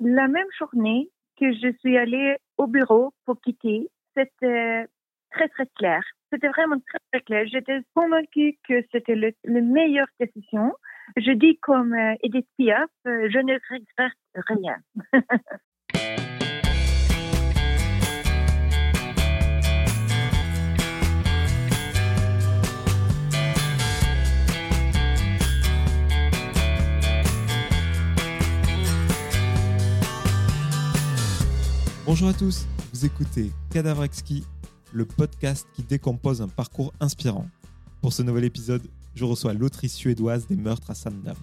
La même journée que je suis allée au bureau pour quitter, c'était très, très clair. C'était vraiment très, très clair. J'étais convaincue que c'était le, le meilleure décision. Je dis comme euh, Edith Piaf, euh, je ne regrette rien. Bonjour à tous, vous écoutez Cadavre Exquis, le podcast qui décompose un parcours inspirant. Pour ce nouvel épisode, je reçois l'autrice suédoise des meurtres à Sandam.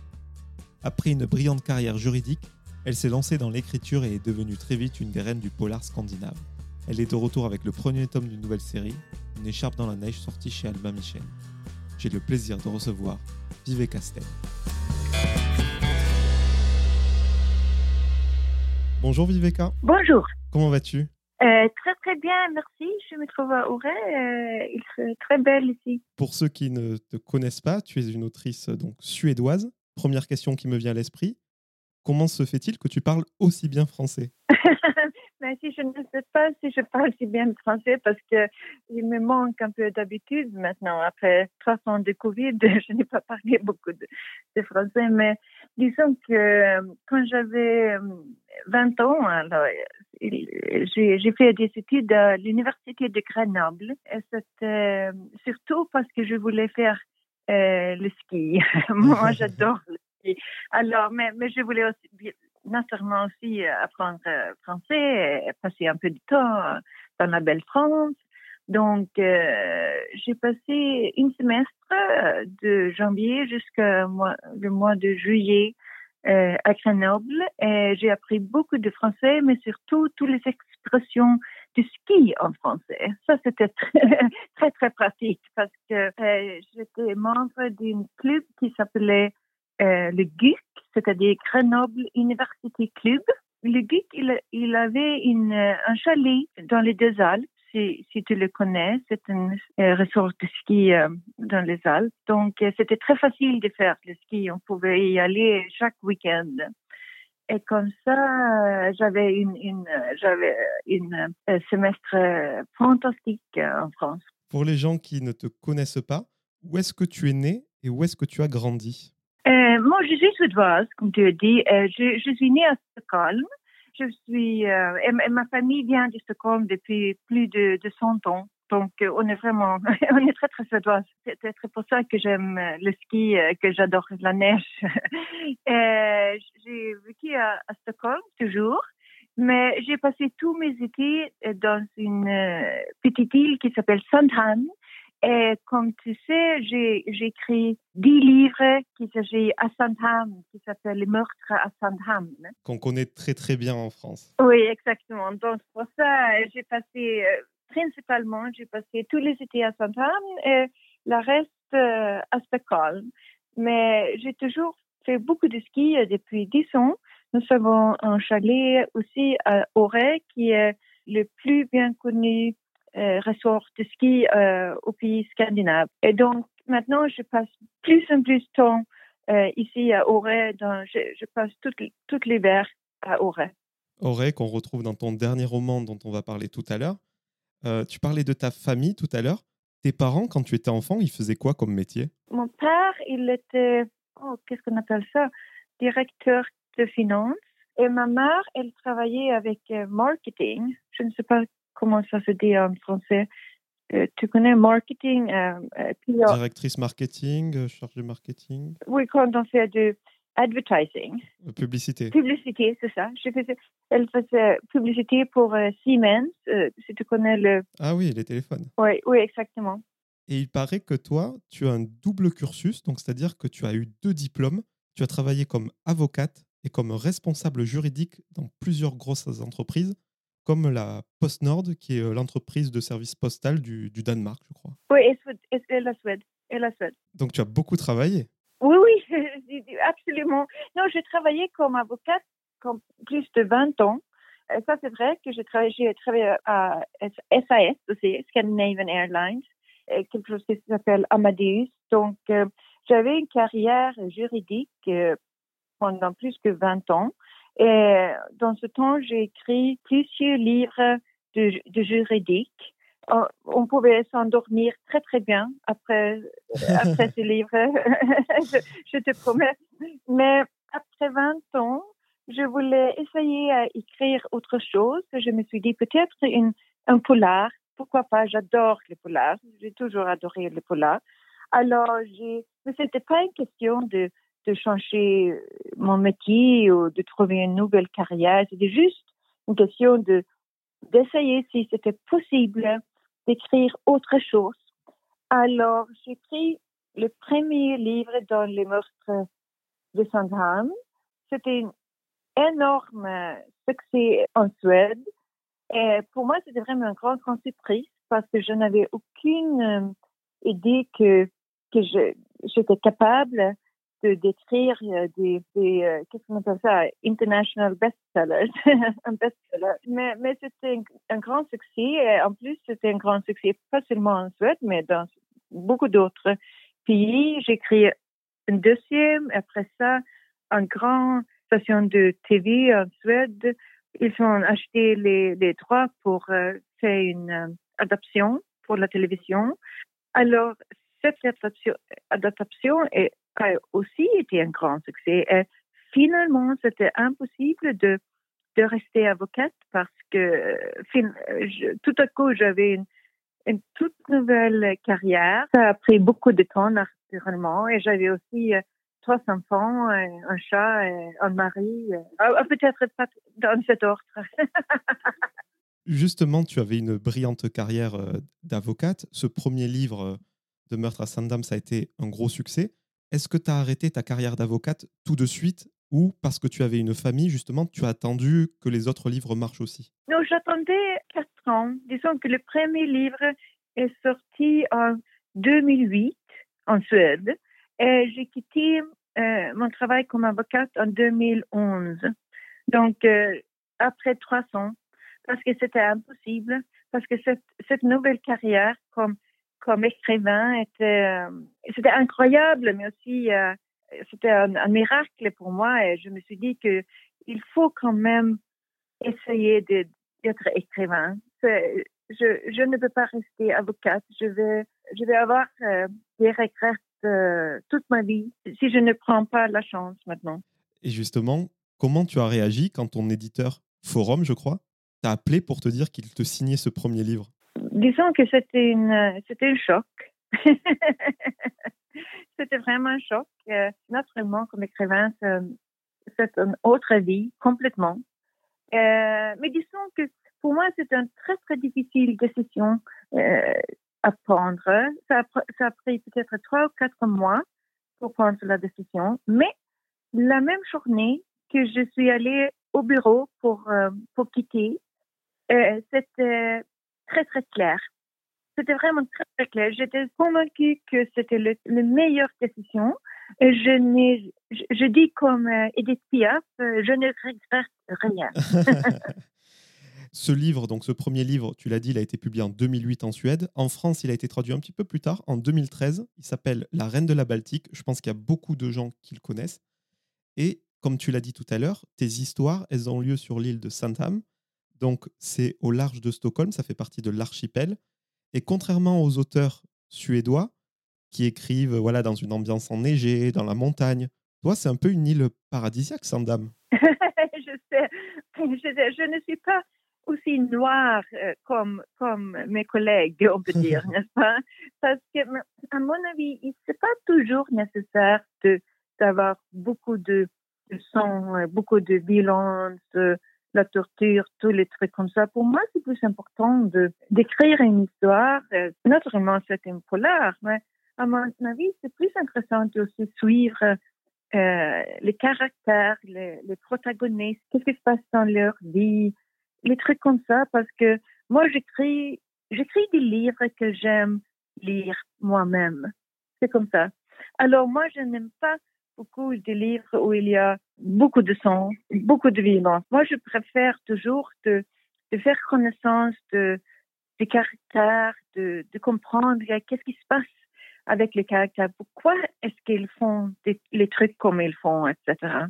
Après une brillante carrière juridique, elle s'est lancée dans l'écriture et est devenue très vite une des reines du polar scandinave. Elle est de retour avec le premier tome d'une nouvelle série, Une écharpe dans la neige sortie chez Albin Michel. J'ai le plaisir de recevoir Vivek Castel. Bonjour Viveka. Bonjour. Comment vas-tu? Euh, Très très bien, merci. Je me trouve à Auray. Euh, il fait très belle ici. Pour ceux qui ne te connaissent pas, tu es une autrice donc suédoise. Première question qui me vient à l'esprit. Comment se fait-il que tu parles aussi bien français? Mais si je ne sais pas si je parle si bien français parce que il me manque un peu d'habitude maintenant. Après trois ans de Covid, je n'ai pas parlé beaucoup de, de, français. Mais disons que quand j'avais 20 ans, alors j'ai fait des études à l'université de Grenoble. Et c'était surtout parce que je voulais faire euh, le ski. Moi, j'adore le ski. Alors, mais, mais je voulais aussi, naturellement aussi apprendre français, et passer un peu de temps dans la belle France. Donc, euh, j'ai passé une semestre de janvier jusqu'au mois, le mois de juillet euh, à Grenoble et j'ai appris beaucoup de français, mais surtout toutes les expressions du ski en français. Ça, c'était très, très, très pratique parce que euh, j'étais membre d'un club qui s'appelait euh, le GUC, c'est-à-dire Grenoble University Club. Le GUC, il, il avait une, un chalet dans les deux Si, tu le connais, c'est un euh, resort de ski euh, dans les Alpes. Donc, euh, c'était très facile de faire le ski. On pouvait y aller chaque week-end. Et comme ça, j'avais une, une j'avais une semestre fantastique en France. Pour les gens qui ne te connaissent pas, où est-ce que tu es né et où est-ce que tu as grandi? Moi, je suis suédoise, comme tu as dit. je, je suis née à Stockholm. Je suis, euh, et, ma famille vient de Stockholm depuis plus de, de 100 ans. Donc, euh, on est vraiment, on est très, très suédois. C'est peut-être pour ça que j'aime euh, le ski, que j'adore la neige. j'ai vécu à, à, Stockholm toujours, mais j'ai passé tous mes étés dans une petite île qui s'appelle Sandhamn, et comme tu sais, j'ai écrit dix livres qui s'agit à Sandham, qui s'appelle Les meurtres à Sandham. Qu'on connaît très très bien en France. Oui, exactement. Donc pour ça, j'ai passé, euh, principalement, j'ai passé tous les étés à Sandham et le reste euh, à Stockholm. Mais j'ai toujours fait beaucoup de ski euh, depuis dix ans. Nous avons un chalet aussi à Auray qui est le plus bien connu euh, resort de ski euh, au pays scandinave. Et donc, maintenant, je passe plus en plus de temps euh, ici à Auray. Je, je, passe tout, tout l'hiver à Auray. Auray, qu'on retrouve dans ton dernier roman dont on va parler tout à l'heure. tu parlais de ta famille tout à l'heure. Tes parents, quand tu étais enfant, ils faisaient quoi comme métier? Mon père, il était, oh, qu'est-ce qu'on appelle ça? Directeur de finances. Et ma mère, elle travaillait avec marketing. Je ne sais pas comment ça se dit en français euh, tu connais marketing euh, euh Directrice marketing, chargée marketing Oui, quand on fait du advertising. Publicité. Publicité, c'est ça. Je faisais, elle faisait publicité pour Siemens, si tu connais le... Ah oui, les téléphones. Oui, oui, exactement. Et il paraît que toi, tu as un double cursus, donc c'est-à-dire que tu as eu deux diplômes. Tu as travaillé comme avocate et comme responsable juridique dans plusieurs grosses entreprises comme la PostNord, qui est euh, l'entreprise de service postal du, du, Danemark, je crois. Oui, et, la Suède. et la Suède. Donc tu as beaucoup travaillé. Oui, oui, absolument. Non, j'ai travaillé comme avocate comme plus de 20 ans. Ça, c'est vrai que j'ai travaillé, travaillé à SAS aussi, Scandinavian Airlines, quelque chose qui s'appelle Amadeus. Donc, euh, j'avais une carrière juridique euh, pendant plus que 20 ans. Et dans ce temps, j'ai écrit plusieurs livres de, de juridique. Euh, on pouvait s'endormir très très bien après après ces livres, je, je, te promets. Mais après 20 ans, je voulais essayer à écrire autre chose. Je me suis dit peut-être une, un polar. Pourquoi pas? J'adore les polars. J'ai toujours adoré les polars. Alors, j'ai, mais c'était pas une question de de changer mon métier ou de trouver une nouvelle carrière. C'était juste une question de d'essayer si c'était possible d'écrire autre chose. Alors, j'ai pris le premier livre dans les meurtres de Sandham. C'était un énorme succès en Suède. Et pour moi, c'était vraiment un grand, grand surprise parce que je n'avais aucune euh, idée que, que j'étais capable de décrire euh, des, euh, qu'est-ce qu'on appelle ça, international bestsellers, un bestseller. Mais, mais c'était un, grand succès en plus c'était un grand succès pas seulement en Suède, mais dans beaucoup d'autres pays. J'ai créé un deuxième, après ça, une grande station de TV en Suède. Ils ont acheté les, les droits pour euh, faire une adaptation pour la télévision. Alors, cette adaptation, adaptation est a aussi été un grand succès. Et finalement, c'était impossible de, de rester avocate parce que tout à coup, j'avais une, toute nouvelle carrière. Ça a pris beaucoup de temps, naturellement, et j'avais aussi euh, trois enfants, un chat, un mari. Euh, ah, peut-être pas dans cet ordre. Justement, tu avais une brillante carrière euh, d'avocate. Ce premier livre de Meurtre à Sandam, ça a été un gros succès. Est-ce que tu as arrêté ta carrière d'avocate tout de suite ou parce que tu avais une famille, justement, tu as attendu que les autres livres marchent aussi? Non, j'attendais quatre ans. Disons que le premier livre est sorti en 2008 en Suède et j'ai quitté euh, mon travail comme avocate en 2011. Donc, euh, après trois ans, parce que c'était impossible, parce que cette, cette nouvelle carrière comme comme écrivain était euh, c'était incroyable, mais aussi euh, c'était un, miracle pour moi. Et je me suis dit que il faut quand même essayer d'être écrivain. Je, ne peux pas rester avocate. Je vais je vais avoir euh, des regrets toute ma vie si je ne prends pas la chance maintenant. Et justement, comment tu as réagi quand ton éditeur Forum, je crois, t'a appelé pour te dire qu'il te signait ce premier livre? Disons que c'était une, c'était un choc. c'était vraiment un choc. Euh, naturellement, comme écrivain, c'est une autre vie complètement. Euh, mais disons que pour moi, c'est une très, très difficile décision euh, à prendre. Ça a, ça a pris peut-être trois ou quatre mois pour prendre la décision. Mais la même journée que je suis allée au bureau pour, euh, pour quitter, euh, c'était très, très clair. C'était vraiment très, très clair. J'étais convaincue que c'était le, le meilleure décision. Je, n'ai, je, dis comme euh, Edith Piaf, euh, je ne regrette rien. ce livre, donc ce premier livre, tu l'as dit, il a été publié en 2008 en Suède. En France, il a été traduit un petit peu plus tard, en 2013. Il s'appelle La Reine de la Baltique. Je pense qu'il y a beaucoup de gens qui le connaissent. Et comme tu l'as dit tout à l'heure, tes histoires, elles ont lieu sur l'île de Sandham. Donc, c'est au large de Stockholm, ça fait partie de l'archipel. Et contrairement aux auteurs suédois qui écrivent voilà, dans une ambiance enneigée, dans la montagne, toi, c'est un peu une île paradisiaque, Sandam. je, sais, je, ne suis pas aussi noire euh, comme, comme mes collègues, on peut dire, n'est-ce pas? Parce que, à mon avis, ce n'est pas toujours nécessaire d'avoir beaucoup de, de sang, euh, beaucoup de violence, euh, la torture, tous les trucs comme ça. Pour moi, c'est plus important de d'écrire une histoire. Euh, naturellement, c'est un polar, mais à mon avis, c'est plus intéressant de aussi suivre euh, les caractères, les, les protagonistes, qu'est-ce qui se passe dans leur vie, les trucs comme ça, parce que moi, j'écris, j'écris des livres que j'aime lire moi-même. C'est comme ça. Alors moi, je n'aime pas beaucoup de livres où il y a beaucoup de sang, beaucoup de violence. Moi, je préfère toujours de, faire connaissance de, des caractères, de, comprendre qu'est-ce qui se passe avec les caractères. Pourquoi est-ce qu'ils font les trucs comme ils font, etc.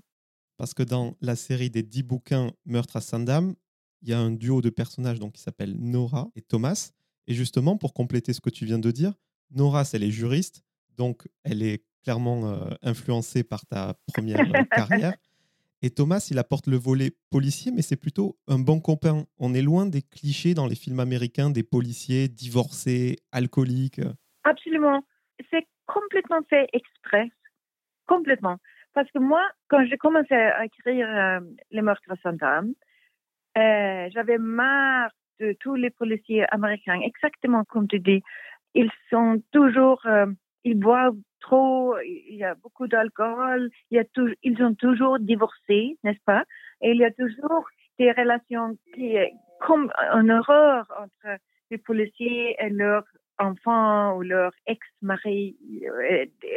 parce que dans la série des 10 bouquins Meurtre à Sandam, il y a un duo de personnages donc, qui s'appelle Nora et Thomas. Et justement, pour compléter ce que tu viens de dire, Nora, elle est juriste, donc elle est clairement euh, influencée par ta première euh, carrière. Et Thomas, il apporte le volet policier, mais c'est plutôt un bon copain. On est loin des clichés dans les films américains des policiers divorcés, alcooliques. Absolument. C'est complètement fait exprès. Complètement. Parce que moi, quand j'ai commencé à écrire euh, Les meurtres à euh, j'avais marre de tous les policiers américains, exactement comme tu dis. Ils sont toujours, euh, ils boivent trop, il y a beaucoup d'alcool, ils ont toujours divorcé, n'est-ce pas? Et il y a toujours des relations qui, comme une horreur entre les policiers et leurs enfants ou leurs ex-maris,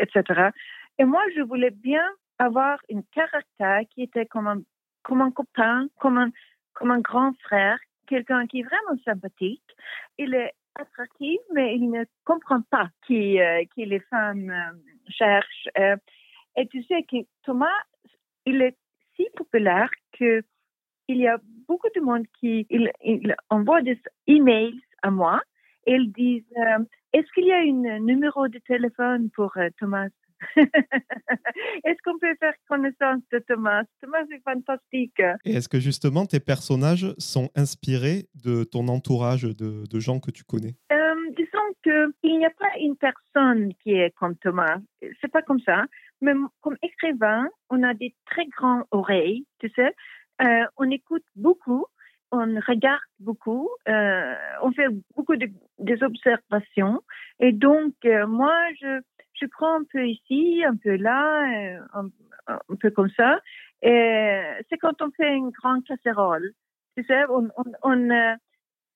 etc. Et moi, je voulais bien avoir un caractère qui était comme un, comme un copain, comme un, comme un grand frère, quelqu'un qui est vraiment sympathique. Il est attractif, mais il ne comprend pas qui, euh, qui les femmes euh, cherchent. Euh, et tu sais que Thomas, il est si populaire que il y a beaucoup de monde qui envoie des emails à moi et ils disent est-ce qu'il y a un numéro de téléphone pour Thomas? est-ce qu'on peut faire connaissance de Thomas? Thomas est fantastique. Et est-ce que justement tes personnages sont inspirés de ton entourage de, de gens que tu connais? Euh, Disons qu'il n'y a pas une personne qui est comme Thomas. C'est pas comme ça. Mais comme écrivain, on a des très grandes oreilles, tu sais. Euh, on écoute beaucoup on regarde beaucoup, euh, on fait beaucoup de, des observations. Et donc, euh, moi, je, je prends un peu ici, un peu là, euh, un, peu comme ça. Et c'est quand on fait une grande casserole. Tu sais, on, on, on,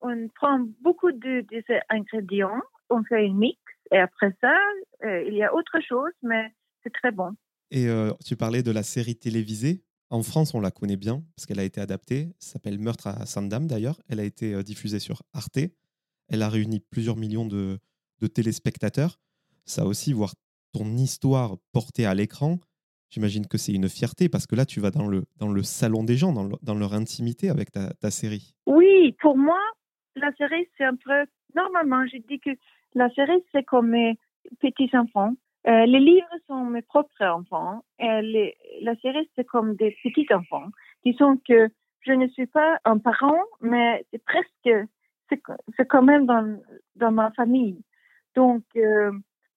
on prend beaucoup de, de, ingrédients, on fait une mix, et après ça, il y a autre chose, mais c'est très bon. Et tu parlais de la série télévisée? En France, on la connaît bien parce qu'elle a été adaptée. S'appelle Meurtre à Sainte-Dame d'ailleurs. Elle a été diffusée sur Arte. Elle a réuni plusieurs millions de, de téléspectateurs ça aussi, voir ton histoire portée à l'écran, j'imagine que c'est une fierté parce que là, tu vas dans le, dans le salon des gens, dans, leur intimité avec ta, série. Oui, pour moi, la série, c'est un peu. Normalement, je dis que la série, c'est comme mes petits-enfants. Euh, les livres sont mes propres enfants et la série, c'est comme des petits-enfants. Disons que je ne suis pas un parent, mais c'est presque. C'est quand même dans, dans ma famille. Donc, euh,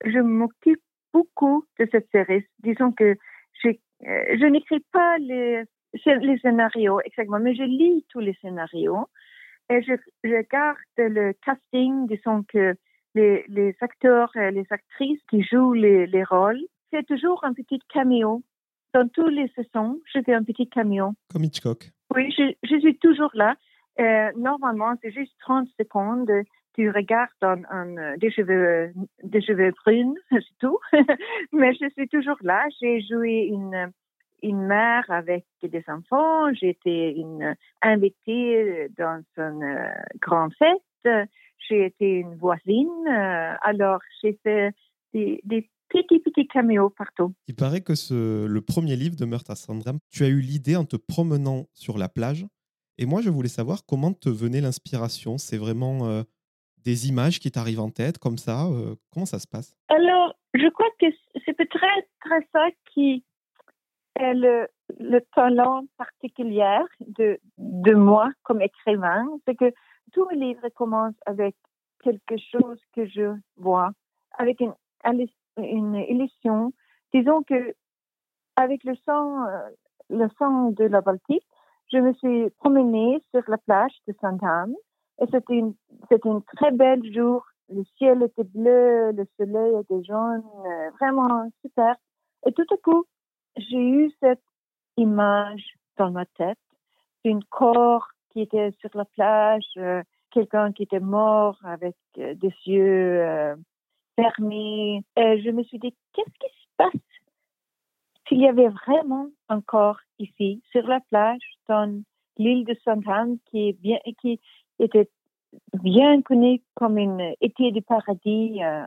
je m'occupe beaucoup de cette série. Disons que je, euh, je n'écris pas les, les scénarios exactement, mais je lis tous les scénarios et je, je regarde le casting, disons que les, les acteurs et les actrices qui jouent les, les rôles, c'est toujours un petit caméo. Dans tous les saisons, je fais un petit caméo. Comme Hitchcock. Oui, je, je suis toujours là. Euh, normalement, c'est juste 30 secondes tu regardes un, des cheveux, des cheveux bruns, c'est tout. Mais je suis toujours là. J'ai joué une, une mère avec des enfants. J'étais une invitée dans une euh, grande fête. J'ai été une voisine. Euh, alors, j'ai fait des, des petits, petits caméos partout. Il paraît que ce, le premier livre de Meurtre à Sandram, tu as eu l'idée en te promenant sur la plage. Et moi, je voulais savoir comment te venait l'inspiration. C'est vraiment euh, des images qui t'arrivent en tête comme ça euh, Comment ça se passe? Alors, je crois que c'est peut-être très ça qui est le, le talent particulier de, de moi comme écrivain. C'est que tous mes livres commencent avec quelque chose que je vois, avec une, une illusion. Disons que avec le sang, euh, le sang de la Baltique, je me suis promenée sur la plage de Sainte-Anne et c'était une, c'était une très belle jour. Le ciel était bleu, le soleil était jaune, euh, vraiment super. Et tout à coup, j'ai eu cette image dans ma tête d'un corps qui était sur la plage, euh, quelqu'un qui était mort avec euh, des yeux fermés. Et je me suis dit, qu'est-ce qui se passe? S'il y avait vraiment un corps ici, sur la plage, dans l'île de Sainte-Anne, qui est bien, qui, était bien connu comme une été du paradis euh,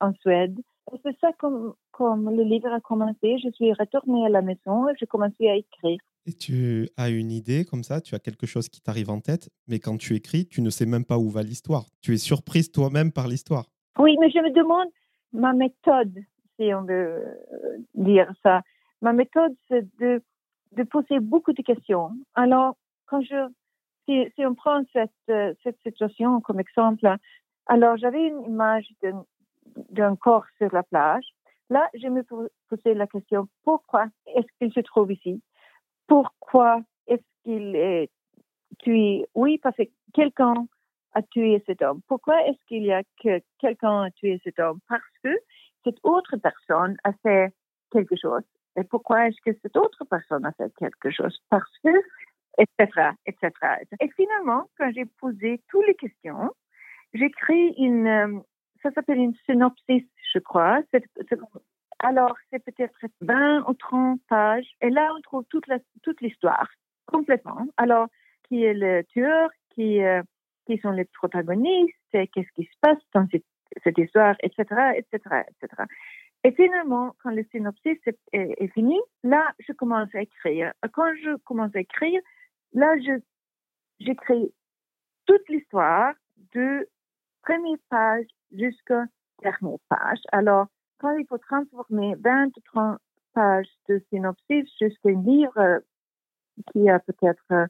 en Suède. C'est ça comme, comme le livre a commencé. Je suis retournée à la maison et j'ai commencé à écrire. Et tu as une idée comme ça, tu as quelque chose qui t'arrive en tête, mais quand tu écris, tu ne sais même pas où va l'histoire. Tu es surprise toi-même par l'histoire. Oui, mais je me demande ma méthode, si on veut euh, dire ça. Ma méthode, c'est de, poser beaucoup de questions. Alors, quand je, si, on prend cette, euh, cette situation comme exemple, alors j'avais une image d'un corps sur la plage. Là, je me posais la question, pourquoi est-ce qu'il se trouve ici? Pourquoi est-ce qu'il est tué Oui, parce que quelqu'un a tué cet homme. Pourquoi est-ce qu'il y a que quelqu'un a tué cet homme? Parce que cette autre personne a fait quelque chose. Et pourquoi est-ce que cette autre personne a fait quelque chose? Parce que, etc., etc. Et finalement, quand j'ai posé toutes les questions, j'écris une, euh, ça s'appelle une synopsis, je crois. Alors, c'est peut-être 20 ou 30 pages. Et là, on trouve toute, toute l'histoire, complètement. Alors, qui est le tueur, qui, euh, qui sont les protagonistes, qu'est-ce qui se passe dans cette, cette, histoire, etc., etc., etc. Et finalement, quand le synopsis est, est, fini, là, je commence à écrire. Quand je commence à écrire, là, j'écris toute l'histoire de première page jusqu'à dernière page. Alors, il faut transformer 20 ou 30 pages de synopsis jusqu'à un livre euh, qui a peut-être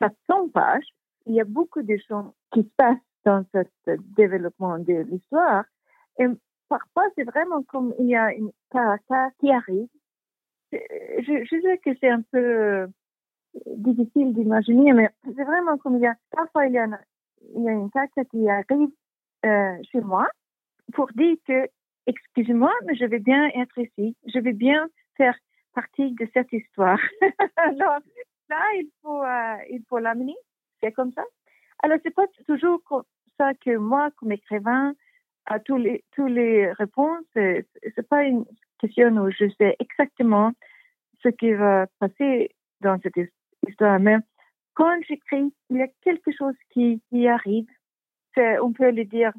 400 euh, pages, il y a beaucoup de choses qui se passent dans ce développement de l'histoire. Et parfois, c'est vraiment comme il y a un caractère qui arrive. Je, sais que c'est un peu euh, difficile d'imaginer, mais c'est vraiment comme il y a, parfois il y a, il y a une caractère qui arrive euh, chez moi pour dire que, excusez-moi, mais je vais bien être ici. Je vais bien faire partie de cette histoire. Alors, là, il faut, euh, il faut l'amener. C'est comme ça. Alors, c'est pas toujours comme ça que moi, comme écrivain, à tous les, tous les réponses, c'est pas une question où je sais exactement ce qui va passer dans cette histoire. Mais quand j'écris, il y a quelque chose qui, qui arrive on peut le dire,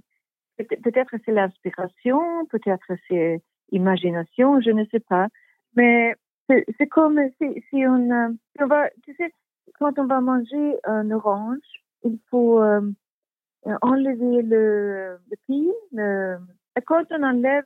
peut-être c'est l'inspiration, peut-être c'est imagination, je ne sais pas. Mais c'est comme si, si on, euh, on, va, tu sais, quand on va manger un orange, il faut euh, enlever le, le et quand on enlève,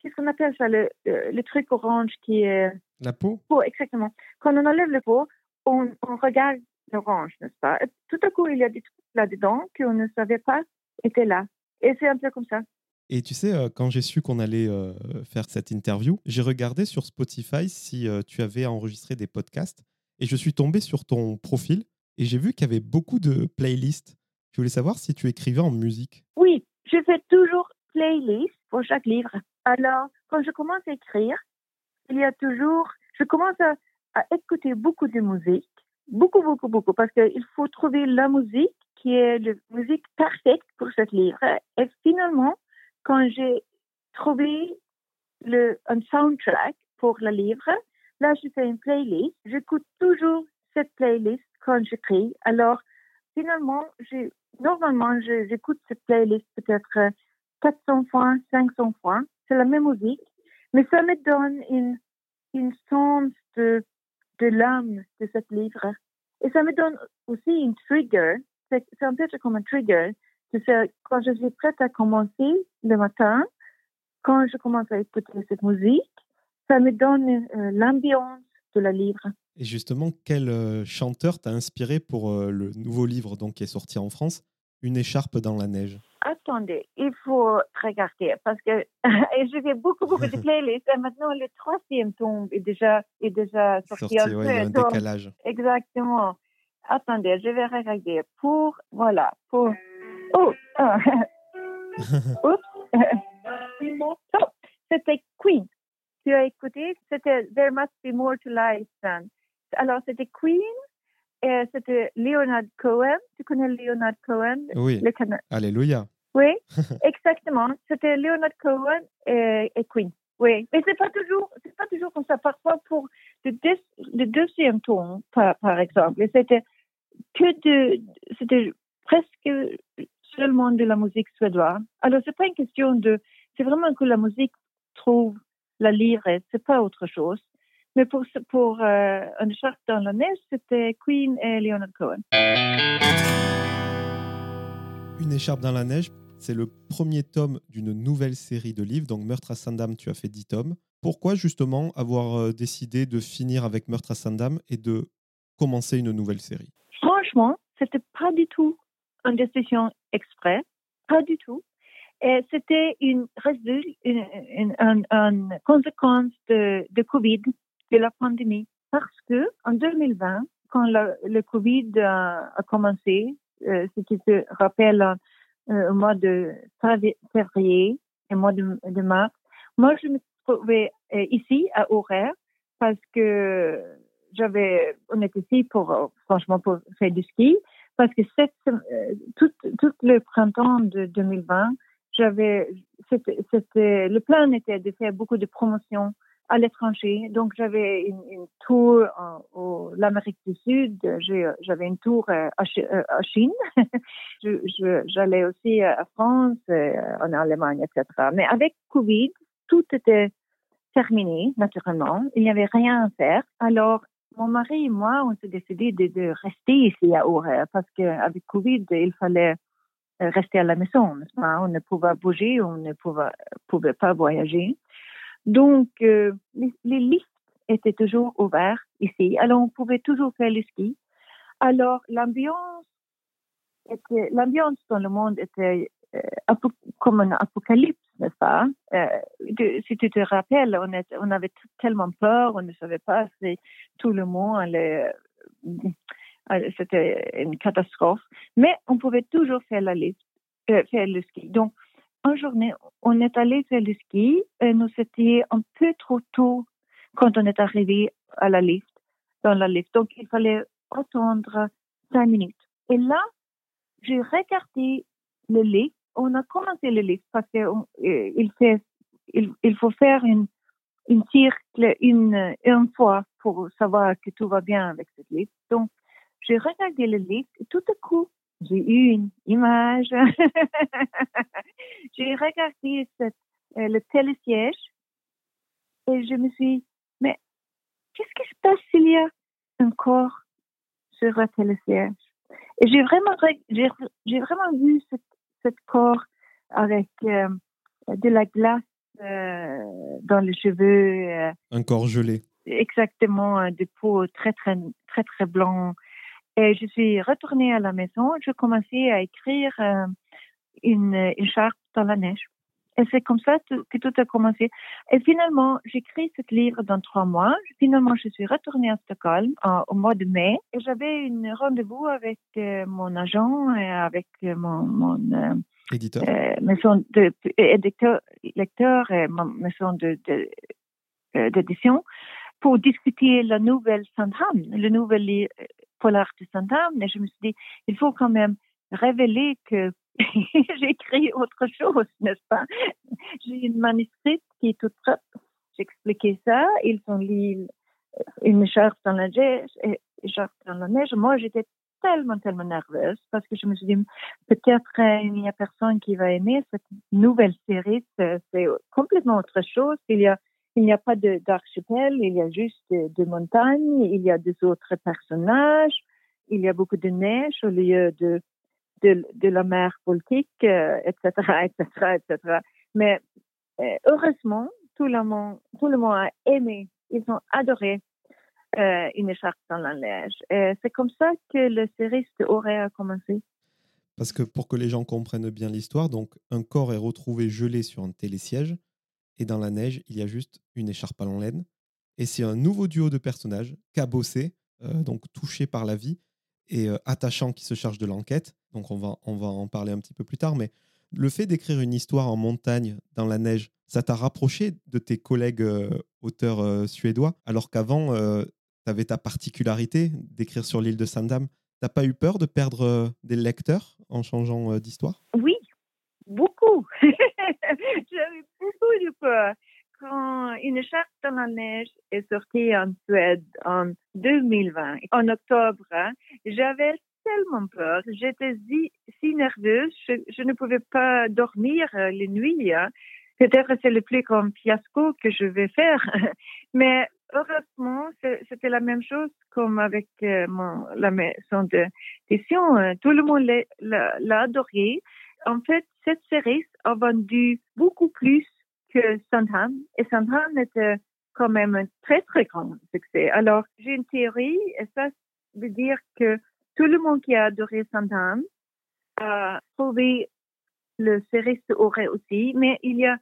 qu'est-ce qu'on appelle ça, le, le, truc orange qui est... La peau? Exactement. Quand on enlève le peau, on, on regarde l'orange, n'est-ce pas? Et Tout à coup, il y a des trucs là-dedans qu'on ne savait pas étaient là. Et c'est un peu comme ça. Et tu sais, euh, quand j'ai su qu'on allait euh, faire cette interview, j'ai regardé sur Spotify si euh, tu avais enregistré des podcasts et je suis tombé sur ton profil et j'ai vu qu'il y avait beaucoup de playlists. Je voulais savoir si tu écrivais en musique. Oui, je fais toujours playlist pour chaque livre. Alors, quand je commence à écrire, il y a toujours, je commence à, à écouter beaucoup de musique, beaucoup, beaucoup, beaucoup, parce qu'il faut trouver la musique qui est la musique parfaite pour ce livre. Et finalement, quand j'ai trouvé le, un soundtrack pour le livre, là, je fais une playlist. J'écoute toujours cette playlist quand j'écris. Alors, finalement, normalement, j'écoute cette playlist peut-être 400 fois, 500 fois. C'est la même musique, mais ça me donne une, une sens de, de l'âme de ce livre. Et ça me donne aussi une trigger c'est un peu comme un trigger. Quand je suis prête à commencer le matin, quand je commence à écouter cette musique, ça me donne euh, l'ambiance de la livre. Et justement, quel euh, chanteur t'a inspiré pour euh, le nouveau livre donc, qui est sorti en France, Une écharpe dans la neige? Attendez, il faut regarder parce que je fais beaucoup, beaucoup de playlists et maintenant le troisième tome est déjà, est déjà sorti. sorti ouais, il y a un décalage. Exactement. Attendez, je vais regarder pour, voilà, pour, oh, ah. oups, oh, c'était Queen. Tu as écouté, c'était There Must Be More to Life Than. Alors, c'était Queen, et c'était Leonard Cohen. Tu connais Leonard Cohen? Oui. Alléluia. Oui, exactement. C'était Leonard Cohen et, et Queen. Oui, mais c'est pas toujours, c'est pas toujours comme ça. Parfois, pour le, deuxième ton, par, exemple, c'était que de, c'était presque seulement de la musique suédoise. Alors, c'est pas une question de, c'est vraiment que la musique trouve la lire, c'est pas autre chose. Mais pour, pour euh, charte dans la neige, c'était Queen et Leonard Cohen. Une écharpe dans la neige, c'est le premier tome d'une nouvelle série de livres. Donc Meurtre à Sandam, tu as fait 10 tomes. Pourquoi justement avoir euh, décidé de finir avec Meurtre à Sandam et de commencer une nouvelle série? Franchement, c'était pas du tout une décision exprès, pas du tout. C'était une, conséquence de, Covid, de la pandémie, parce que en 2020, quand le, Covid a, commencé, euh, ce qui se rappelle euh, au mois de février et mois de, mars, moi je me trouvais euh, ici à Auray parce que j'avais, on était ici pour, franchement, pour faire du ski parce que cette, euh, tout, tout le printemps de 2020, j'avais, c'était, le plan était de faire beaucoup de promotions à l'étranger. Donc, j'avais une, tour en, l'Amérique du Sud, j'avais une tour euh, à, euh, à Chine, j'allais aussi à France, en Allemagne, etc. Mais avec Covid, tout était terminé, naturellement. Il n'y avait rien à faire. Alors, mon mari et moi, on s'est décidé de, rester ici à Auray parce qu'avec Covid, il fallait euh, rester à la maison. On ne pouvait bouger, on ne pouvait, pouvait pas voyager. Donc, euh, les, listes étaient toujours ouvertes ici. Alors, on pouvait toujours faire le ski. Alors, l'ambiance dans le monde était euh, comme un apocalypse, n'est-ce pas? Euh, Si tu te rappelles, on, avait tellement peur, on ne savait pas si tout le monde allait... C'était une catastrophe. Mais on pouvait toujours faire faire le ski. Donc, en journée, on est allé faire le ski. Et nous c'était un peu trop tôt quand on est arrivé à la lift, dans la lift. Donc, il fallait attendre cinq minutes. Et là, j'ai regardé le lift on a commencé le livre parce qu'il euh, faut faire une, une cercle une, une fois pour savoir que tout va bien avec ce livre. Donc, j'ai regardé le livre et tout à coup, j'ai eu une image. j'ai regardé cette, euh, le télésiège et je me suis dit, mais qu'est-ce qui se passe s'il y a un corps sur le télésiège? Et j'ai vraiment, j'ai vraiment vu cette corps avec euh, de la glace euh, dans les cheveux. Euh. Un corps gelé. Exactement, de peau très, très, très, très blanc. Et je suis retournée à la maison. Je commençais à écrire une, une charte dans la neige. Et c'est comme ça que tout a commencé. Et finalement, j'écris ce livre dans trois mois. Finalement, je suis retournée à Stockholm au mois de mai. Et j'avais un rendez-vous avec euh, mon agent et avec euh, mon, mon euh, éditeur, maison de éditeur, lecteur et ma maison de, d'édition pour discuter la nouvelle Sandham, le nouvel de Sandham. Et je me suis dit, il faut quand même révéler que j'écris autre chose, n'est-ce pas? J'ai une manuscrite qui est toute prête. J'expliquais ça. Ils ont lu une charte dans la neige, et dans la neige. Moi, j'étais tellement, tellement nerveuse parce que je me suis dit, peut-être euh, il n'y a personne qui va aimer cette nouvelle série. C'est complètement autre chose. Il y a, il n'y a pas d'archipel, il y a juste de, de montagnes, il y a des autres personnages, il y a beaucoup de neige au lieu de de, la mer politique, etc., etc., etc. Mais euh, heureusement, tout le monde, tout le monde a aimé, ils ont adoré euh, une écharpe dans la neige. C'est comme ça que le série aurait commencé. Parce que pour que les gens comprennent bien l'histoire, donc un corps est retrouvé gelé sur un télésiège et dans la neige, il y a juste une écharpe à laine. Et c'est un nouveau duo de personnages, cabossé, euh, donc touché par la vie, et euh, attachant qui se charge de l'enquête. Donc on va, on va en parler un petit peu plus tard. Mais le fait d'écrire une histoire en montagne, dans la neige, ça t'a rapproché de tes collègues euh, auteurs suédois, alors qu'avant, tu avais ta particularité d'écrire sur l'île de Sandam. T'as pas eu peur de perdre des lecteurs en changeant d'histoire? Oui, beaucoup. J'avais beaucoup de peur quand une charte dans la neige est sortie en Suède en 2020, en octobre, hein, j'avais tellement peur. J'étais si, nerveuse, je, ne pouvais pas dormir euh, les nuits. Hein. peut-être c'est le plus grand fiasco que je vais faire. Mais heureusement, c'était la même chose comme avec euh, mon, la maison d'édition. Euh, tout le monde l'a adoré. En fait, cette série a vendu beaucoup plus que Sandham. Et Sandham était quand même un très, très grand succès. Alors, j'ai une théorie, et ça veut dire que tout le monde qui a adoré Sandham a trouvé le série aurait aussi, mais il y a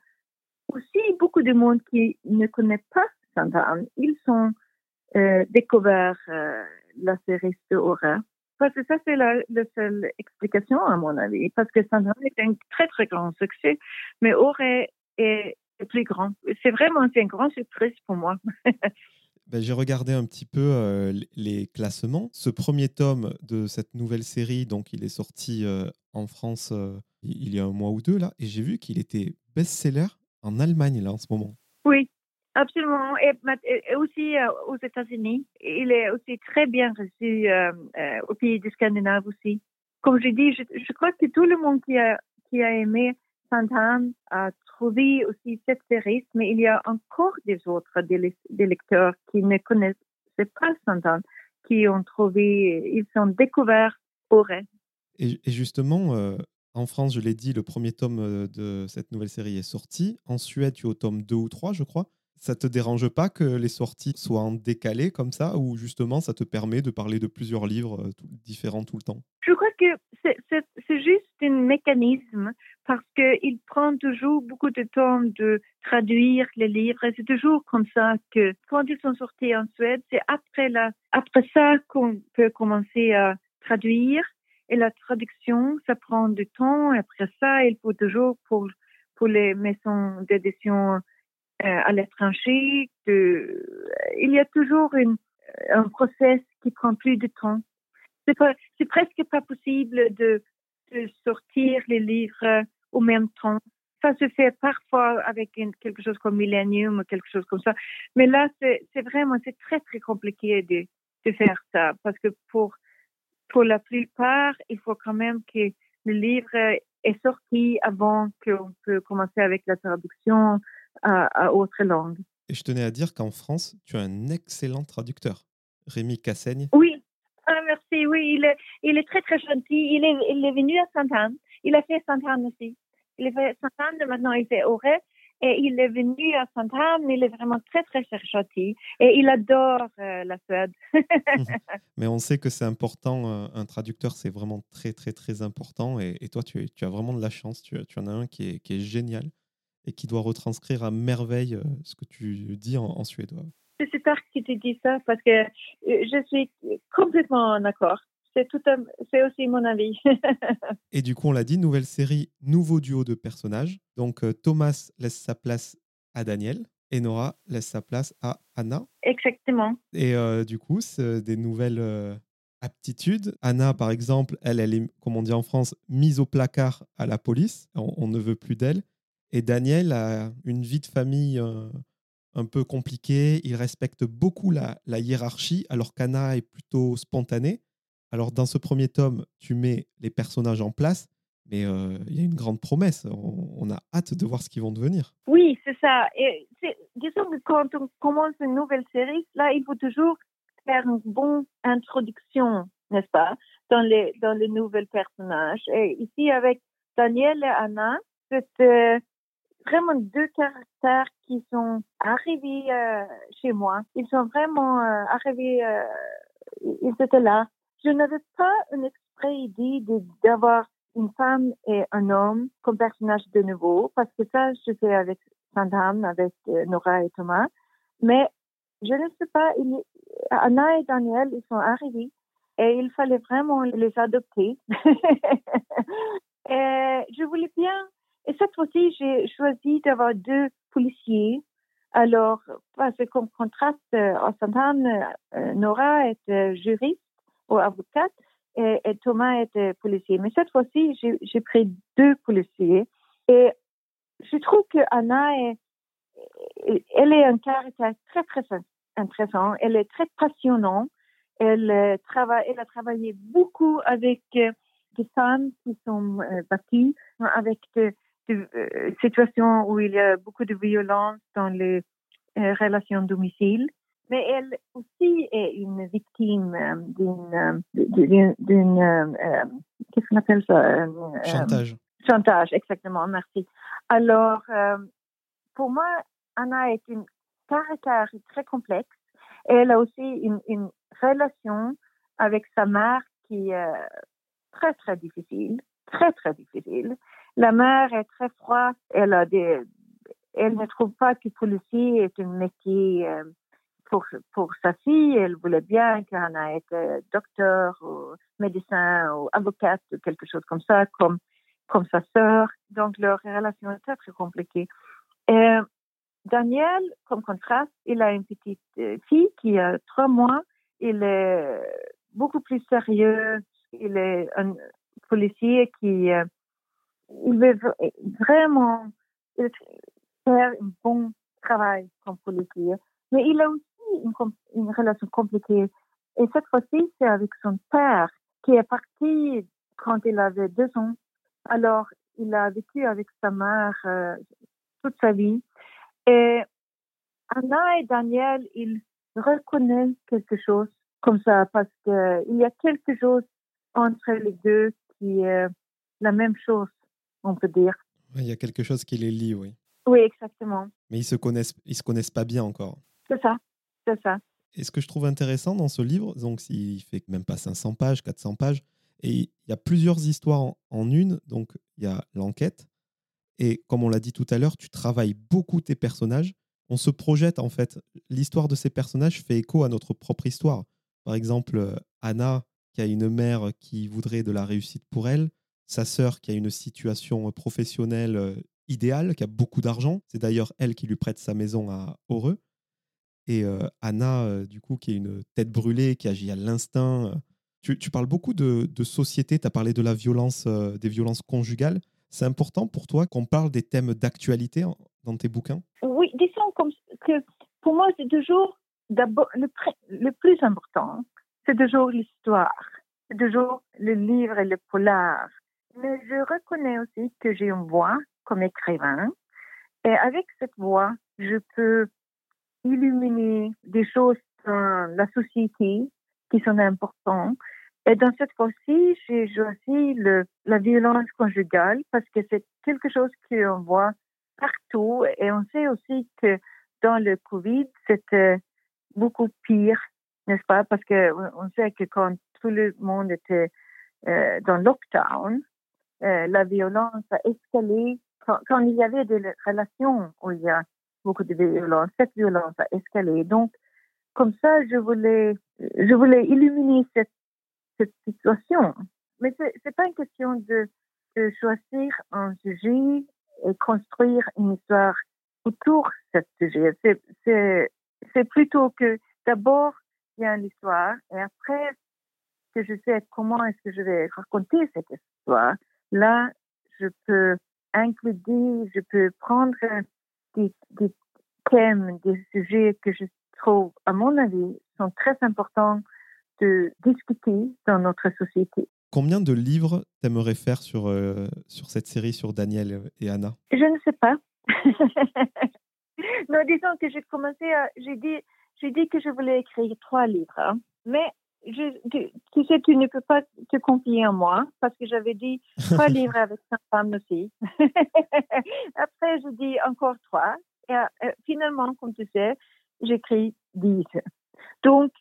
aussi beaucoup de monde qui ne connaît pas Sandham. Ils ont euh, découvert euh, la série Aura. Parce que ça, c'est la, seule explication, à mon avis. Parce que Sandham est un très, très grand succès, mais Aura est plus grand. C'est vraiment c'est une grande surprise pour moi. Ben, j'ai regardé un petit peu euh, les classements. Ce premier tome de cette nouvelle série, donc il est sorti euh, en France euh, il y a un mois ou deux là, et j'ai vu qu'il était best-seller en Allemagne là en ce moment. Oui, absolument, et, aussi aux États-Unis. Il est aussi très bien reçu au pays du Scandinave aussi. Comme je dis, je, je, crois que tout le monde qui a aimé Santana a trouvé aussi cette série, mais il y a encore des autres des, lecteurs qui ne connaissent pas Santana, qui ont trouvé, ils ont découvert Auré. Et, et justement, euh, en France, je l'ai dit, le premier tome euh, de cette nouvelle série est sorti. En Suède, tu es au tome 2 ou 3, je crois. Ça te dérange pas que les sorties soient en décalé comme ça, ou justement ça te permet de parler de plusieurs livres euh, différents tout le temps? Je crois que c'est juste un mécanisme parce qu'il prend toujours beaucoup de temps de traduire les livres. C'est toujours comme ça que quand ils sont sortis en Suède, c'est après, après ça qu'on peut commencer à traduire. Et la traduction, ça prend du temps. Après ça, il faut toujours pour, pour les maisons d'édition à l'étranger. il y a toujours une, un process qui prend plus de temps. C'est, presque pas possible de, de, sortir les livres au même temps. Ça se fait parfois avec quelque chose comme Millennium ou quelque chose comme ça. Mais là, c'est, c'est vraiment, c'est très, très compliqué de, de faire ça parce que pour, pour la plupart, il faut quand même que le livre est sorti avant qu'on peut commencer avec la traduction, à, autre langue. Et je tenais à dire qu'en France, tu as un excellent traducteur, Rémi Cassaigne. Oui, ah, merci. Oui, il est, il est très, très gentil. Il est, il est venu à Sainte-Anne. Il a fait Sainte-Anne aussi. Il a fait Sainte-Anne, maintenant il fait Auray. Et il est venu à Sainte-Anne. Il est vraiment très, très, très gentil. Et il adore euh, la Suède. Mais on sait que c'est important. Euh, un traducteur, c'est vraiment très, très, très important. Et, toi, tu, tu, as vraiment de la chance. Tu, tu en as un qui est, qui est génial et qui doit retranscrire à merveille euh, ce que tu dis en, suédois. C'est super que tu dis ça parce que euh, je suis complètement. C'est tout, c'est aussi mon avis. et du coup, on l'a dit, nouvelle série, nouveau duo de personnages. Donc euh, Thomas laisse sa place à Daniel et Nora laisse sa place à Anna. Exactement. Et du coup, c'est des nouvelles aptitudes. Anna, par exemple, elle, elle est, comme on dit en France, mise au placard à la police. on ne veut plus d'elle. Et Daniel a une vie de famille euh, un peu compliquée. Il respecte beaucoup la, hiérarchie, alors qu'Anna est plutôt spontanée. Alors, dans ce premier tome, tu mets les personnages en place, mais euh, il y a une grande promesse. On, a hâte de voir ce qu'ils vont devenir. Oui, c'est ça. Et disons que quand on commence une nouvelle série, là, il faut toujours faire une bonne introduction, n'est-ce pas, dans les, dans les nouveaux personnages. Et ici, avec Daniel et Anna, c'est euh, vraiment deux caractères qui sont arrivés euh, chez moi. Ils sont vraiment euh, arrivés, euh, ils étaient là. Je n'avais pas une exprès idée d'avoir une femme et un homme comme personnage de nouveau, parce que ça, je fais avec Sandham, avec Nora et Thomas. Mais je ne sais pas, il, Anna et Daniel, ils sont arrivés et il fallait vraiment les adopter. et je voulais bien et cette fois-ci, j'ai choisi d'avoir deux policiers. Alors, parce qu'en contraste, euh, en Santane, euh, Nora était juriste ou avocate et, Thomas était policier. Mais cette fois-ci, j'ai pris deux policiers. Et je trouve que Anna est, elle est un caractère très, très intéressant. Elle est très passionnante. Elle, euh, travaille, elle a travaillé beaucoup avec des femmes qui sont battues, avec de euh, situations où il y a beaucoup de violence dans les euh, relations domicile. Mais elle aussi est une victime euh, d'une, d'une, d'une qu'est-ce qu'on appelle ça Chantage. Chantage, exactement, merci. Alors, pour moi, Anna est une caractère très complexe. Elle a aussi une, une relation avec sa mère qui est très, très difficile, très, très difficile. La mère est très froide. Elle ne trouve pas que policier est un métier euh, pour, sa fille. Elle voulait bien qu'Anna été docteur ou médecin ou avocate ou quelque chose comme ça, comme, sa sœur. Donc, leur relation est très, très compliquée. Daniel, comme contraste, il a une petite euh, fille qui a trois mois. Il est beaucoup plus sérieux. Il est un policier qui, euh, il veut vraiment faire un bon travail comme policier. Mais il a aussi une, relation compliquée. Et cette fois-ci, c'est avec son père qui est parti quand il avait deux ans. Alors, il a vécu avec sa mère euh, toute sa vie. Et Anna et Daniel, ils reconnaissent quelque chose comme ça parce qu'il y a quelque chose entre les deux qui est la même chose, on peut dire. Il y a quelque chose qui les lie, oui. Oui, exactement. Mais ils se connaissent, ils se connaissent pas bien encore. C'est ça, c'est ça. Et ce que je trouve intéressant dans ce livre, donc il fait même pas 500 pages, 400 pages, et il y a plusieurs histoires en, une. Donc il y a l'enquête, et comme on l'a dit tout à l'heure, tu travailles beaucoup tes personnages. On se projette en fait. L'histoire de ces personnages fait écho à notre propre histoire. Par exemple, euh, Anna, qui a une mère qui voudrait de la réussite pour elle, sa sœur qui a une situation professionnelle idéale, qui a beaucoup d'argent. C'est d'ailleurs elle qui lui prête sa maison à Heureux. Et Anna, du coup, qui est une tête brûlée, qui agit à l'instinct. Tu, parles beaucoup de, société, tu as parlé de la violence, des violences conjugales. C'est important pour toi qu'on parle des thèmes d'actualité dans tes bouquins? Oui, disons que pour moi, c'est toujours le, le plus important, c'est toujours l'histoire, c'est toujours le livre et le polar. Mais je reconnais aussi que j'ai une voix comme écrivain. Et avec cette voix, je peux illuminer des choses dans la société qui sont importantes. Et dans cette fois-ci, j'ai le, la violence conjugale parce que c'est quelque chose qu'on voit partout. Et on sait aussi que dans le Covid, c'était beaucoup pire, n'est-ce pas? Parce que on sait que quand tout le monde était euh, dans lockdown, euh, la violence a escalé. Quand, il y avait des relations où il y a beaucoup de violence, cette violence a escalé. Donc, comme ça, je voulais, je voulais illuminer cette, cette situation. Mais c'est n'est pas une question de, de choisir un sujet et construire une histoire autour de ce sujet. C'est plutôt que d'abord, il y a une histoire et après que je sais comment est-ce que je vais raconter cette histoire, là, je peux inclure, je peux prendre des, des, thèmes, des sujets que je trouve, à mon avis, sont très importants de discuter dans notre société. Combien de livres t'aimerais faire sur, euh, sur cette série sur Daniel et Anna? Je ne sais pas. non, disons que j'ai commencé à. J'ai dit, j'ai dit que je voulais écrire trois livres. Hein. Mais je, tu, sais, tu ne peux pas te confier en moi parce que j'avais dit trois livres avec sa femme aussi. Après, je dis encore trois. Et euh, finalement, comme tu sais, j'écris dix. Donc,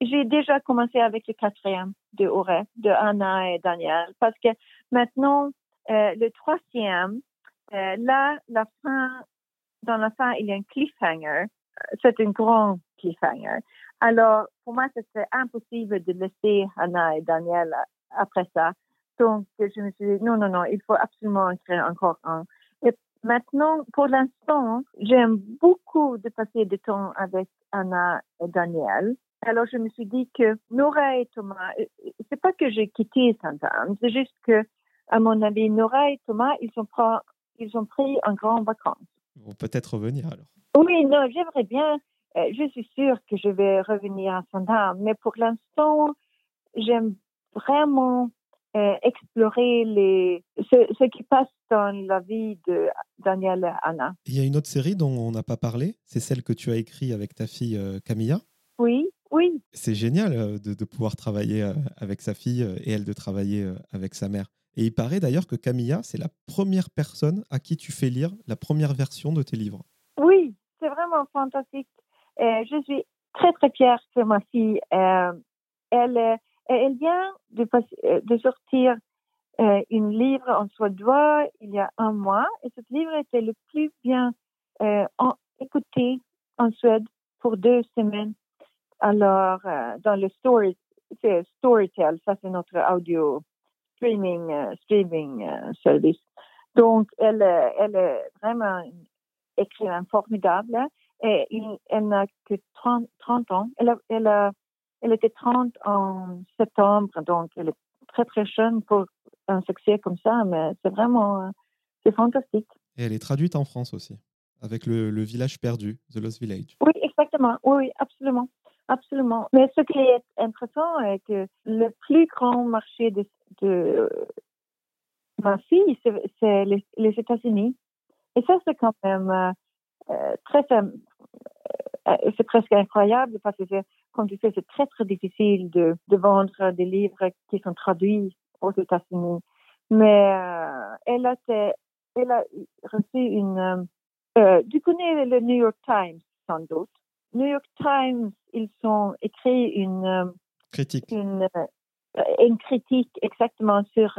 j'ai déjà commencé avec le quatrième de Auré, de Anna et Daniel, parce que maintenant, euh, le troisième, euh, là, la fin, dans la fin, il y a un cliffhanger. C'est un grand cliffhanger. Alors, pour moi, c'était impossible de laisser Anna et Daniel après ça. Donc, je me suis dit, non, non, non, il faut absolument écrire encore un. Et maintenant, pour l'instant, j'aime beaucoup de passer du temps avec Anna et Daniel. Alors, je me suis dit que Nora et Thomas, euh, c'est pas que j'ai quitté Saint-Anne, c'est juste que, à mon avis, Nora et Thomas, ils ont pris, ils ont pris un grand vacances. Ils vont peut-être revenir alors. Oui, non, j'aimerais bien euh, je suis sûre que je vais revenir à Sandham, mais pour l'instant, j'aime vraiment euh, explorer les, ce, ce, qui passe dans la vie de Daniel et Anna. Il y a une autre série dont on n'a pas parlé, c'est celle que tu as écrite avec ta fille euh, Camilla. Oui, oui. C'est génial euh, de, de, pouvoir travailler avec sa fille et elle de travailler avec sa mère. Et il paraît d'ailleurs que Camilla, c'est la première personne à qui tu fais lire la première version de tes livres. Oui, c'est vraiment fantastique. Je suis très, très fière que ma fille, elle elle vient de, euh, de sortir euh, une livre en suédois il y a un mois et ce livre était le plus bien euh, en, écouté en Suède pour deux semaines. Alors, euh, dans le story, c'est ça c'est notre audio streaming, euh, streaming euh, service. Donc, elle, elle est vraiment une écrivaine formidable et il, elle n'a que 30, 30 ans. Elle a, elle a elle était 30 en septembre, donc elle est très très jeune pour un succès comme ça, mais c'est vraiment c'est fantastique. Et elle est traduite en France aussi, avec le, le, village perdu, The Lost Village. Oui, exactement. Oui, absolument. Absolument. Mais ce qui est intéressant est que le plus grand marché de, de ma fille, c'est les, les États-Unis. Et ça, c'est quand même euh, très, euh, c'est presque incroyable parce que, comme tu sais, c'est très, très difficile de, de vendre des livres qui sont traduits aux États-Unis. Mais euh, elle, a, elle a reçu une... Euh, euh, tu connais le New York Times, sans doute. New York Times, ils ont écrit une... Euh, critique. Une, une critique exactement sur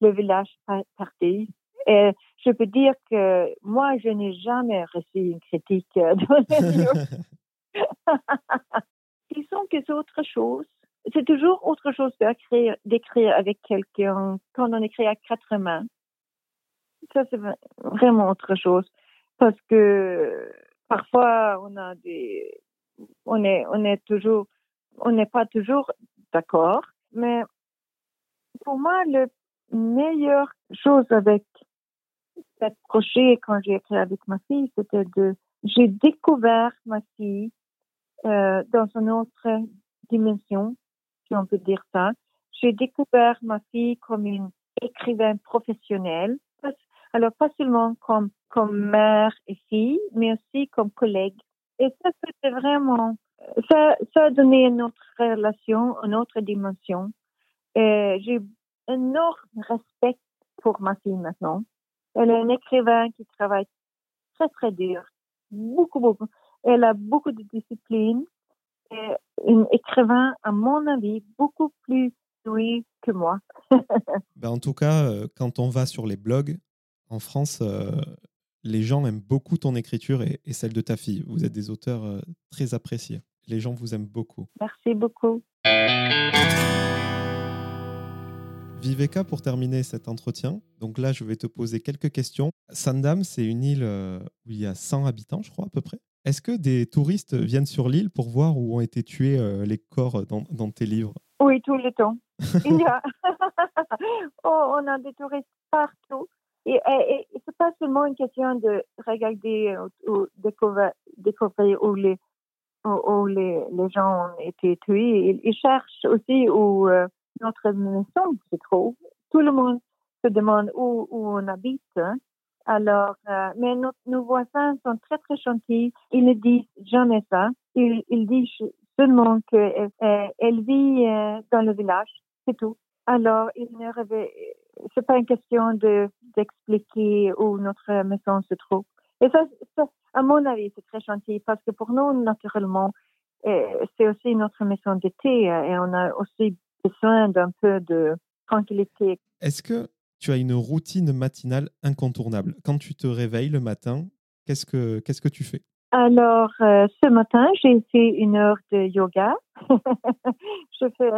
le village parti. Et je peux dire que moi, je n'ai jamais reçu une critique euh, de Disons que c'est autre chose. C'est toujours autre chose d'écrire, d'écrire avec quelqu'un quand on écrit à quatre mains. Ça, c'est vraiment autre chose. Parce que parfois, on a des, on est, on est toujours, on n'est pas toujours d'accord. Mais pour moi, le meilleure chose avec cette projet quand j'ai écrit avec ma fille, c'était de, j'ai découvert ma fille euh, dans une autre dimension, si on peut dire ça. J'ai découvert ma fille comme une écrivaine professionnelle, alors pas seulement comme comme mère et fille, mais aussi comme collègue. Et ça, c'était vraiment, ça, ça a donné une autre relation, une autre dimension. Et j'ai énorme respect pour ma fille maintenant. Elle est une écrivain qui travaille très, très dur. Beaucoup, beaucoup. Elle a beaucoup de discipline. Et une écrivain, à mon avis, beaucoup plus douée que moi. ben en tout cas, euh, quand on va sur les blogs, en France, euh, les gens aiment beaucoup ton écriture et, et, celle de ta fille. Vous êtes des auteurs euh, très appréciés. Les gens vous aiment beaucoup. Merci beaucoup. Viveka, pour terminer cet entretien, donc là, je vais te poser quelques questions. Sandam, c'est une île euh, où il y a 100 habitants, je crois, à peu près. Est-ce que des touristes viennent sur l'île pour voir où ont été tués euh, les corps dans, dans, tes livres? Oui, tout le temps. Il y a... oh, on a des touristes partout. Et, et, et c'est pas seulement une question de regarder ou, découvrir, découvrir où les, où, les, les gens ont été tués. Ils, ils cherchent aussi où... Euh, notre maison se trouve. Tout le monde se demande où, où on habite. Hein. Alors, euh, mais nos, voisins sont très très gentils. Ils ne disent jamais ça. Ils, disent seulement qu'elle euh, elle vit euh, dans le village, c'est tout. Alors, il ne c'est pas une question de d'expliquer où notre maison se trouve. Et ça, ça à mon avis, c'est très gentil parce que pour nous, naturellement, c'est aussi notre maison d'été et on a aussi besoin d'un peu de tranquillité. Est-ce que tu as une routine matinale incontournable? Quand tu te réveilles le matin, qu'est-ce que, qu'est-ce que tu fais? Alors, euh, ce matin, j'ai fait une heure de yoga. je, fais,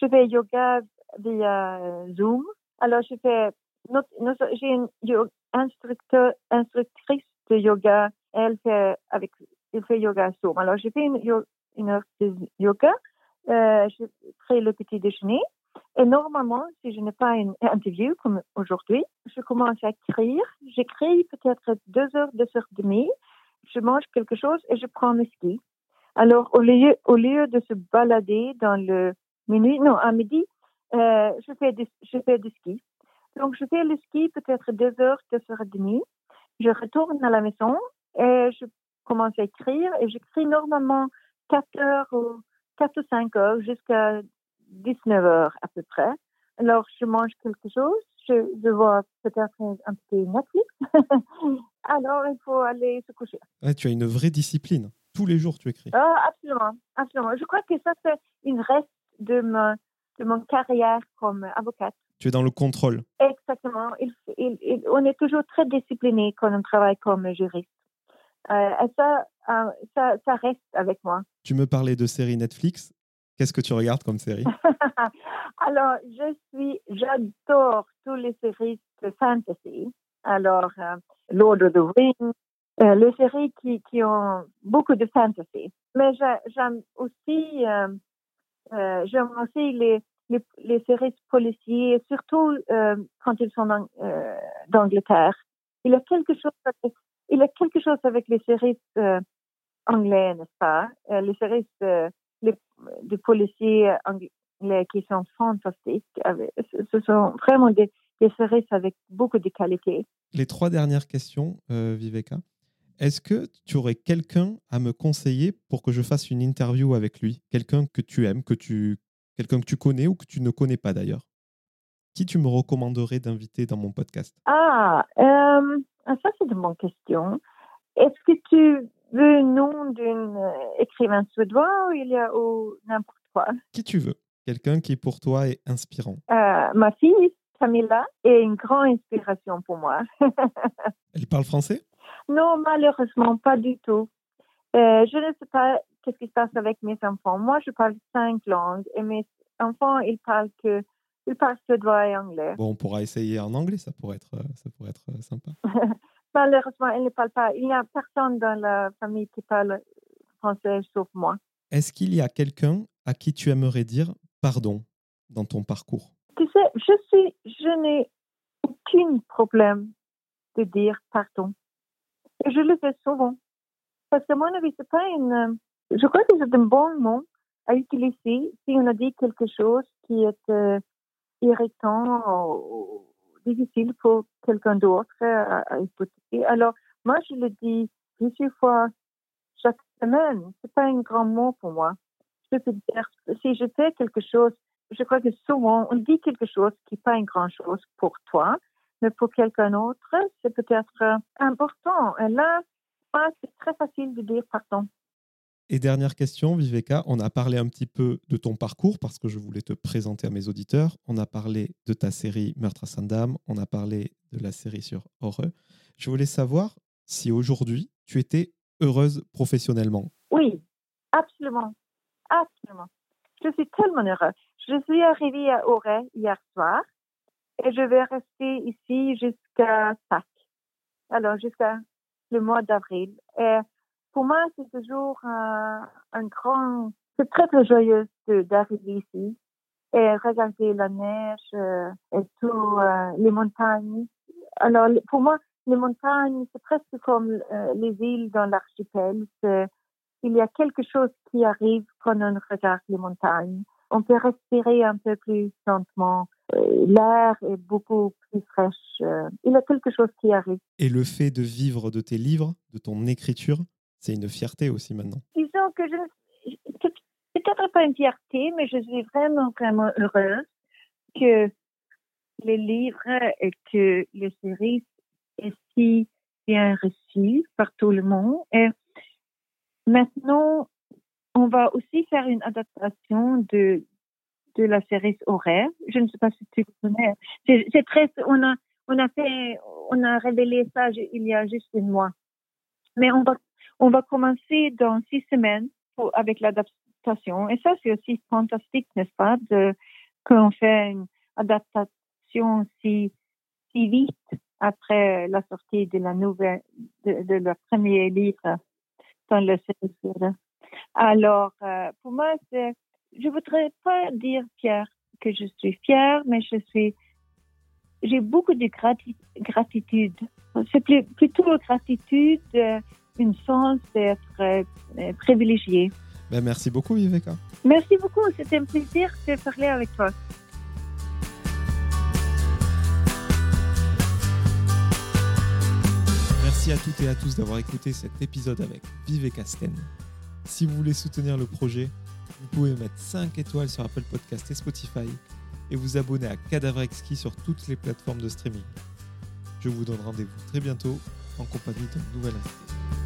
je fais yoga via Zoom. Alors, je fais, j'ai une instructeur, instructrice de yoga. Elle fait avec, elle fait yoga Zoom. Alors, j'ai fait une, une heure de yoga euh, je crée le petit déjeuner. Et normalement, si je n'ai pas une interview comme aujourd'hui, je commence à écrire. J'écris peut-être deux heures, deux heures et demie. Je mange quelque chose et je prends mes skis. Alors, au lieu, au lieu de se balader dans le minuit, non, à midi, Euh, je, fais du, je fais du ski. Donc, je fais le ski peut-être deux heures, deux heures et demie. Je retourne à la maison et je commence à écrire et j'écris normalement quatre heures ou quatre ou cinq heures jusqu'à 19 heures à peu près. Alors, je mange quelque chose, je, je vois peut-être un petit Netflix. Alors, il faut aller se coucher. Ouais, tu as une vraie discipline. Tous les jours, tu écris. Ah, absolument, absolument. Je crois que ça, c'est une reste de, ma, de mon carrière comme avocate. Tu es dans le contrôle. Exactement. Il, il, il, on est toujours très discipliné quand on travaille comme juriste. Euh, ça, euh, ça, ça reste avec moi. Tu me parlais de séries Netflix. Qu'est-ce que tu regardes comme série? Alors, je suis, j'adore toutes les séries de fantasy. Alors, euh, Lord of the Rings, euh, les séries qui, qui ont beaucoup de fantasy. Mais j'aime aussi, euh, j'aime aussi les, les, les, séries policiers, surtout quand ils sont d'Angleterre. Il y a quelque chose avec, il y a quelque chose avec les séries anglais, n'est-ce pas? les séries les, de policiers anglais qui sont fantastiques. Ce sont vraiment des, des séries avec beaucoup de qualité. Les trois dernières questions, euh, Viveka. Est-ce que tu aurais quelqu'un à me conseiller pour que je fasse une interview avec lui? Quelqu'un que tu aimes, que tu, quelqu'un que tu connais ou que tu ne connais pas d'ailleurs? Qui tu me recommanderais d'inviter dans mon podcast? Ah, euh, ça c'est une bonne question. Est-ce que tu veux le nom d'un euh, écrivain suédois ou il y a n'importe quoi? Qui tu veux Quelqu'un qui pour toi est inspirant. Euh, ma fille, Camilla, est une grande inspiration pour moi. Elle parle français? Non, malheureusement, pas du tout. Euh, je ne sais pas qu'est-ce qui se passe avec mes enfants. Moi, je parle cinq langues et mes enfants, ils parlent que ils parlent suédois et anglais. Bon, on pourra essayer en anglais, ça pourrait être, ça pourrait être euh, sympa. Malheureusement, ils ne parlent pas. Il n'y a personne dans la famille qui parle français sauf moi. Est-ce qu'il y a quelqu'un à qui tu aimerais dire pardon dans ton parcours? Tu sais, je suis, je n'ai aucun problème de dire pardon. Et je le fais souvent. Parce que, à mon avis, c'est pas une. Je crois que c'est un bon mot à utiliser si on a dit quelque chose qui est euh, irritant ou difficile pour quelqu'un d'autre à, écouter. Alors, moi, je le dis plusieurs fois chaque semaine. C'est pas un grand mot pour moi. Je peux dire, si je fais quelque chose, je crois que souvent, on dit quelque chose qui n'est pas une grande chose pour toi, mais pour quelqu'un d'autre, c'est peut-être important. Et là, c'est très facile de dire pardon. Et dernière question, Viveka, on a parlé un petit peu de ton parcours parce que je voulais te présenter à mes auditeurs. On a parlé de ta série Meurtre à Sandam, on a parlé de la série sur Heureux. Je voulais savoir si aujourd'hui tu étais heureuse professionnellement. Oui, absolument. Absolument. Je suis tellement heureuse. Je suis arrivée à Auray hier soir et je vais rester ici jusqu'à Pâques. Alors, jusqu'à le mois d'avril. Et pour moi, c'est toujours un, un grand, c'est très, très joyeux d'arriver ici et regarder la neige euh, et tout, euh, les montagnes. Alors, pour moi, les montagnes, c'est presque comme euh, les îles dans l'archipel. Il y a quelque chose qui arrive quand on regarde les montagnes. On peut respirer un peu plus lentement. L'air est beaucoup plus fraîche. Il y a quelque chose qui arrive. Et le fait de vivre de tes livres, de ton écriture, c'est une fierté aussi maintenant. Disons que je peut-être pas une fierté, mais je suis vraiment, vraiment heureuse que les livres et que les séries aient si bien reçues par tout le monde. Et maintenant, on va aussi faire une adaptation de, de la série horaire. Je ne sais pas si tu connais. C'est très, on a, on a fait, on a révélé ça il y a juste un mois. Mais on va, on va commencer dans six semaines avec l'adaptation. Et ça, c'est aussi fantastique, n'est-ce pas, qu'on fait une adaptation si, si vite après la sortie de la nouvelle, de, de le premier livre dans le série. Alors, euh, pour moi, c'est, je voudrais pas dire fière que je suis fière, mais je suis, j'ai beaucoup de grati gratitude. C'est plus, plutôt gratitude, euh, une chance d'être euh, euh, privilégié. Ben, merci beaucoup, Viveka. Merci beaucoup. C'était un plaisir de parler avec toi. Merci à toutes et à tous d'avoir écouté cet épisode avec Viveka Sten. Si vous voulez soutenir le projet, vous pouvez mettre 5 étoiles sur Apple Podcast et Spotify et vous abonner à Cadavre Exquis sur toutes les plateformes de streaming. Je vous donne rendez-vous très bientôt en compagnie d'un nouvel invité.